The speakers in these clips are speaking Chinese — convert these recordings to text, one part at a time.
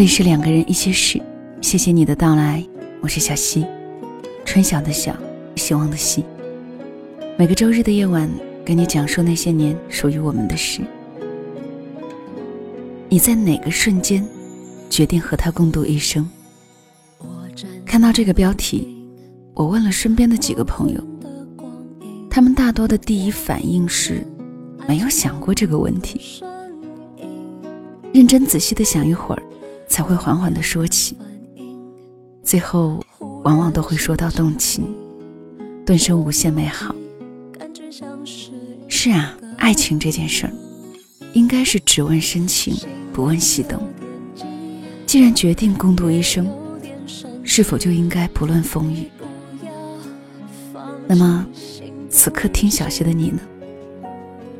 里是两个人一些事，谢谢你的到来，我是小溪，春晓的晓，希望的希。每个周日的夜晚，给你讲述那些年属于我们的事。你在哪个瞬间决定和他共度一生？看到这个标题，我问了身边的几个朋友，他们大多的第一反应是没有想过这个问题。认真仔细的想一会儿，才会缓缓的说起。最后，往往都会说到动情，顿生无限美好。是啊，爱情这件事儿，应该是只问深情，不问西东。既然决定共度一生，是否就应该不论风雨？那么，此刻听小溪的你呢？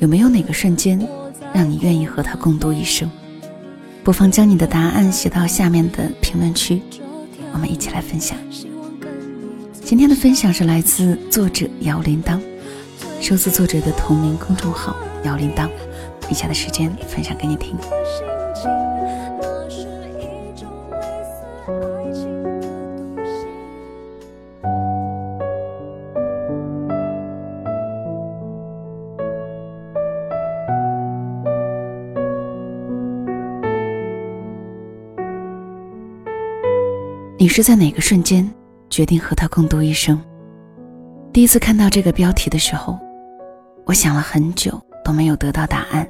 有没有哪个瞬间，让你愿意和他共度一生？不妨将你的答案写到下面的评论区，我们一起来分享。今天的分享是来自作者姚铃铛，收字作者的同名公众号姚铃铛。以下的时间分享给你听。是在哪个瞬间决定和他共度一生？第一次看到这个标题的时候，我想了很久都没有得到答案。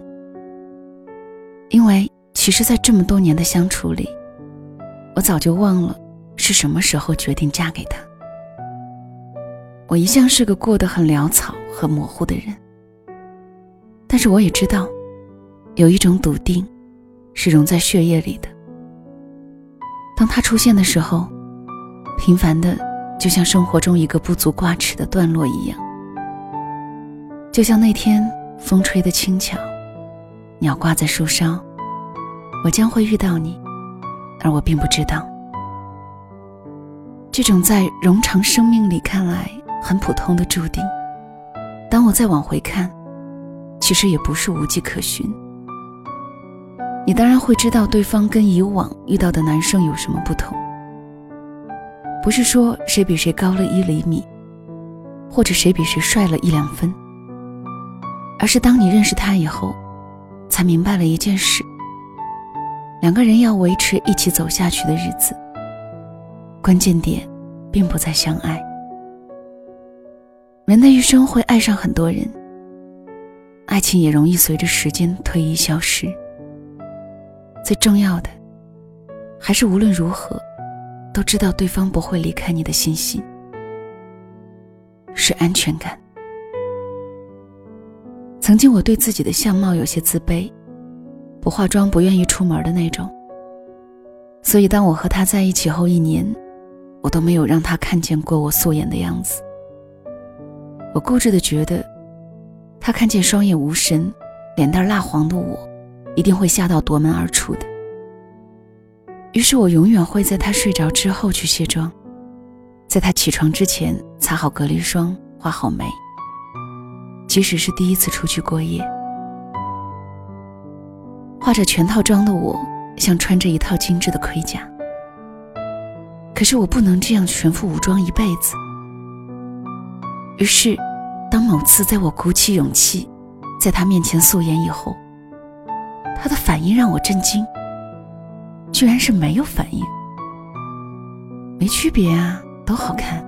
因为其实，在这么多年的相处里，我早就忘了是什么时候决定嫁给他。我一向是个过得很潦草和模糊的人，但是我也知道，有一种笃定，是融在血液里的。当他出现的时候，平凡的就像生活中一个不足挂齿的段落一样。就像那天风吹得轻巧，鸟挂在树梢，我将会遇到你，而我并不知道。这种在冗长生命里看来很普通的注定，当我再往回看，其实也不是无迹可寻。你当然会知道对方跟以往遇到的男生有什么不同，不是说谁比谁高了一厘米，或者谁比谁帅了一两分，而是当你认识他以后，才明白了一件事：两个人要维持一起走下去的日子，关键点并不在相爱。人的一生会爱上很多人，爱情也容易随着时间推移消失。最重要的，还是无论如何，都知道对方不会离开你的信心，是安全感。曾经我对自己的相貌有些自卑，不化妆不愿意出门的那种。所以当我和他在一起后一年，我都没有让他看见过我素颜的样子。我固执的觉得，他看见双眼无神、脸蛋蜡黄的我。一定会吓到夺门而出的。于是我永远会在他睡着之后去卸妆，在他起床之前擦好隔离霜、画好眉。即使是第一次出去过夜，化着全套妆的我，像穿着一套精致的盔甲。可是我不能这样全副武装一辈子。于是，当某次在我鼓起勇气，在他面前素颜以后，他的反应让我震惊，居然是没有反应，没区别啊，都好看。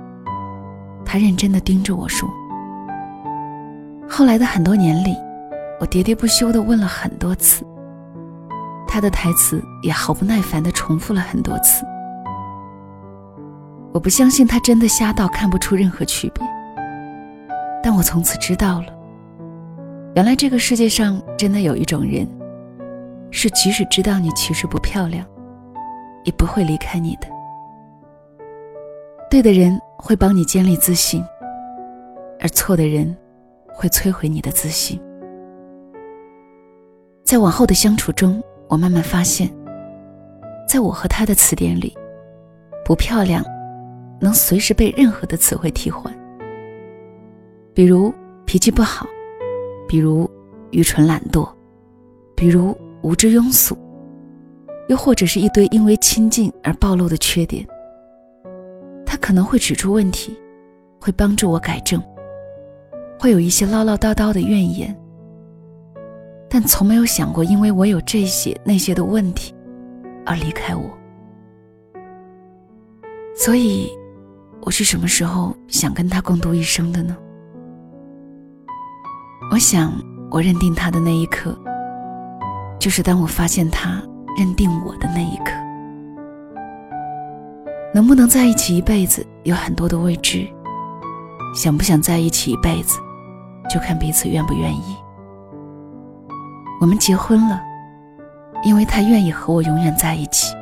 他认真的盯着我说。后来的很多年里，我喋喋不休的问了很多次，他的台词也毫不耐烦的重复了很多次。我不相信他真的瞎到看不出任何区别，但我从此知道了，原来这个世界上真的有一种人。是，即使知道你其实不漂亮，也不会离开你的。对的人会帮你建立自信，而错的人会摧毁你的自信。在往后的相处中，我慢慢发现，在我和他的词典里，不漂亮能随时被任何的词汇替换，比如脾气不好，比如愚蠢懒惰，比如。无知庸俗，又或者是一堆因为亲近而暴露的缺点。他可能会指出问题，会帮助我改正，会有一些唠唠叨叨的怨言，但从没有想过因为我有这些那些的问题而离开我。所以，我是什么时候想跟他共度一生的呢？我想，我认定他的那一刻，就是当我发现他认定我的那一刻。能不能在一起一辈子，有很多的未知；想不想在一起一辈子，就看彼此愿不愿意。我们结婚了，因为他愿意和我永远在一起，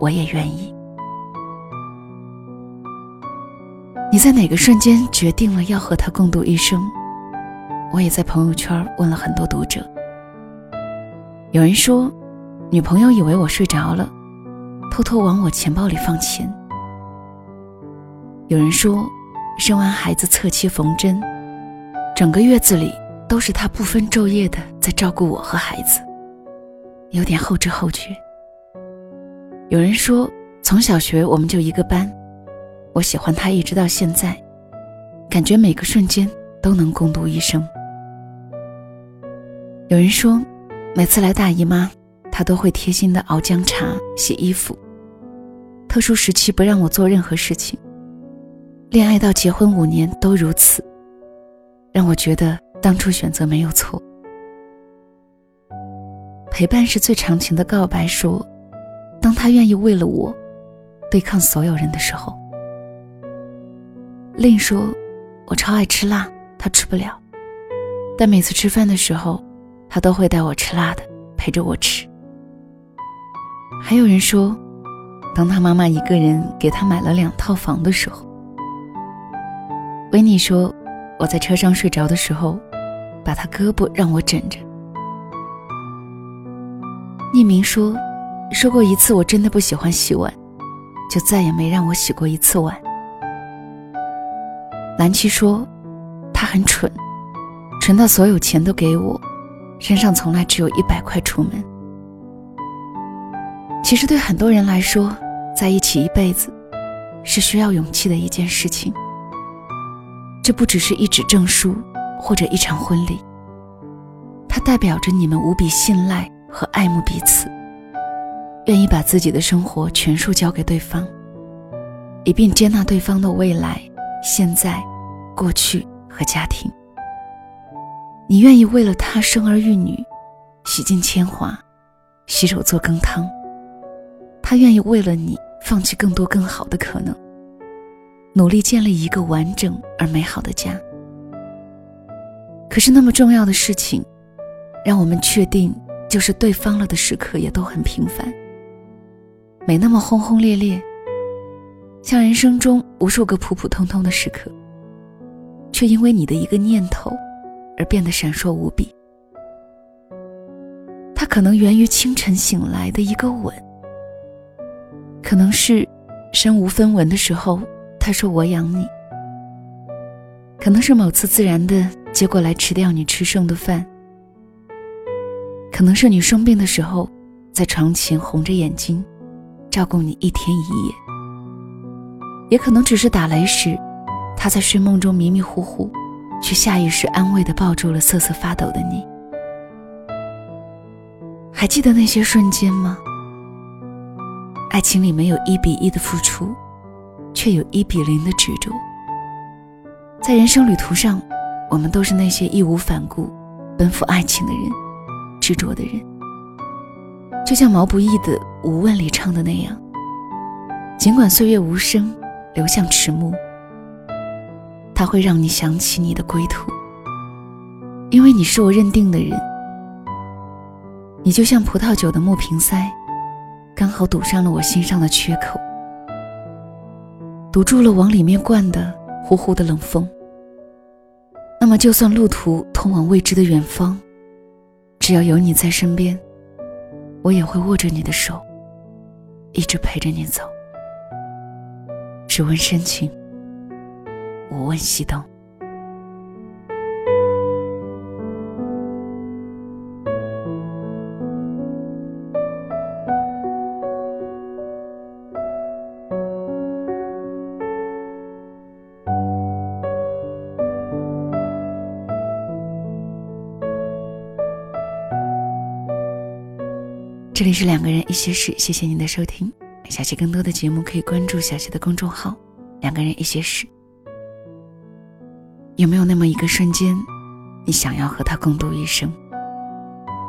我也愿意。你在哪个瞬间决定了要和他共度一生？我也在朋友圈问了很多读者。有人说，女朋友以为我睡着了，偷偷往我钱包里放钱。有人说，生完孩子侧切缝针，整个月子里都是他不分昼夜的在照顾我和孩子，有点后知后觉。有人说，从小学我们就一个班。我喜欢他一直到现在，感觉每个瞬间都能共度一生。有人说，每次来大姨妈，他都会贴心的熬姜茶、洗衣服。特殊时期不让我做任何事情。恋爱到结婚五年都如此，让我觉得当初选择没有错。陪伴是最长情的告白。说，当他愿意为了我，对抗所有人的时候。另说，我超爱吃辣，他吃不了，但每次吃饭的时候，他都会带我吃辣的，陪着我吃。还有人说，当他妈妈一个人给他买了两套房的时候，维尼说，我在车上睡着的时候，把他胳膊让我枕着。匿名说，说过一次我真的不喜欢洗碗，就再也没让我洗过一次碗。蓝七说：“他很蠢，蠢到所有钱都给我，身上从来只有一百块出门。其实对很多人来说，在一起一辈子，是需要勇气的一件事情。这不只是一纸证书或者一场婚礼，它代表着你们无比信赖和爱慕彼此，愿意把自己的生活全数交给对方，以便接纳对方的未来。”现在、过去和家庭，你愿意为了他生儿育女，洗尽铅华，洗手做羹汤；他愿意为了你放弃更多更好的可能，努力建立一个完整而美好的家。可是那么重要的事情，让我们确定就是对方了的时刻也都很平凡，没那么轰轰烈烈。像人生中无数个普普通通的时刻，却因为你的一个念头而变得闪烁无比。它可能源于清晨醒来的一个吻，可能是身无分文的时候他说我养你，可能是某次自然的接过来吃掉你吃剩的饭，可能是你生病的时候在床前红着眼睛照顾你一天一夜。也可能只是打雷时，他在睡梦中迷迷糊糊，却下意识安慰地抱住了瑟瑟发抖的你。还记得那些瞬间吗？爱情里没有一比一的付出，却有一比零的执着。在人生旅途上，我们都是那些义无反顾奔赴爱情的人，执着的人。就像毛不易的《无问》里唱的那样，尽管岁月无声。流向迟暮，它会让你想起你的归途，因为你是我认定的人。你就像葡萄酒的木瓶塞，刚好堵上了我心上的缺口，堵住了往里面灌的呼呼的冷风。那么，就算路途通往未知的远方，只要有你在身边，我也会握着你的手，一直陪着你走。只问深情，无问西东这里是两个人一些事谢谢您的收听。下期更多的节目可以关注小溪的公众号两个人一些事。有没有那么一个瞬间，你想要和他共度一生？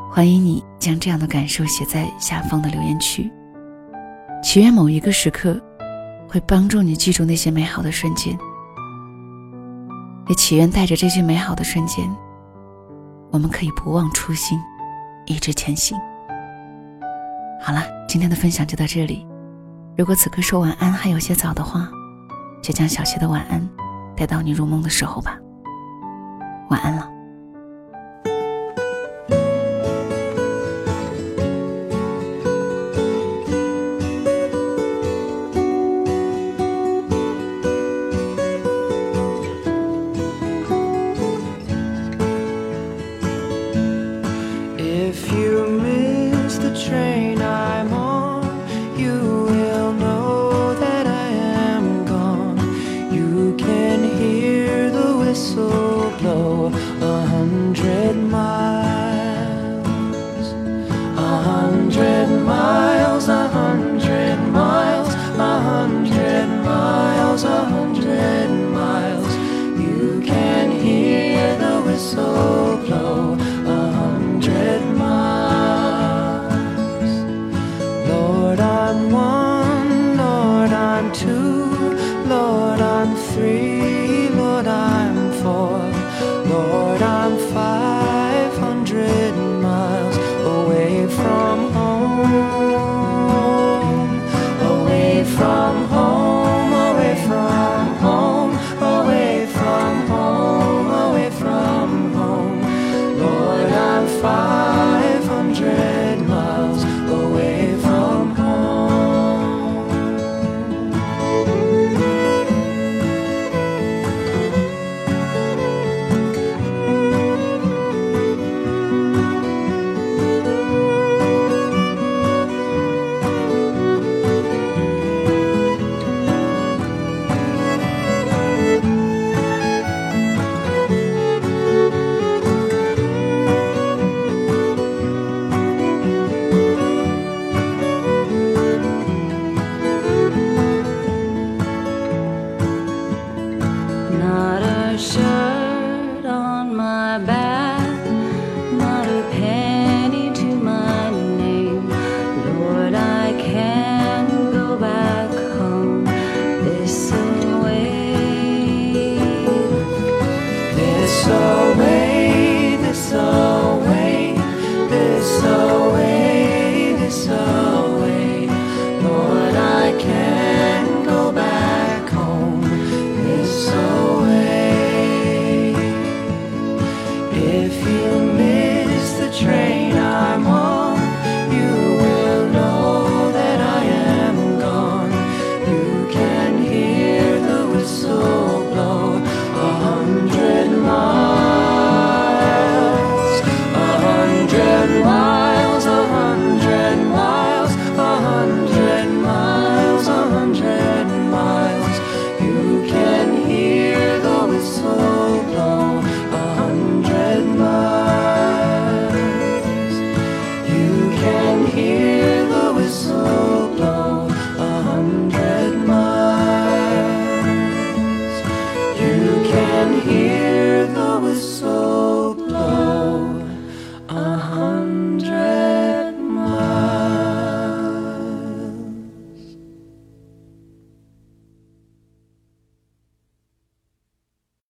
欢迎你将这样的感受写在下方的留言区。祈愿某一个时刻，会帮助你记住那些美好的瞬间。也祈愿带着这些美好的瞬间，我们可以不忘初心，一直前行。好了，今天的分享就到这里。如果此刻说晚安还有些早的话，就将小溪的晚安待到你入梦的时候吧。晚安了。shirt on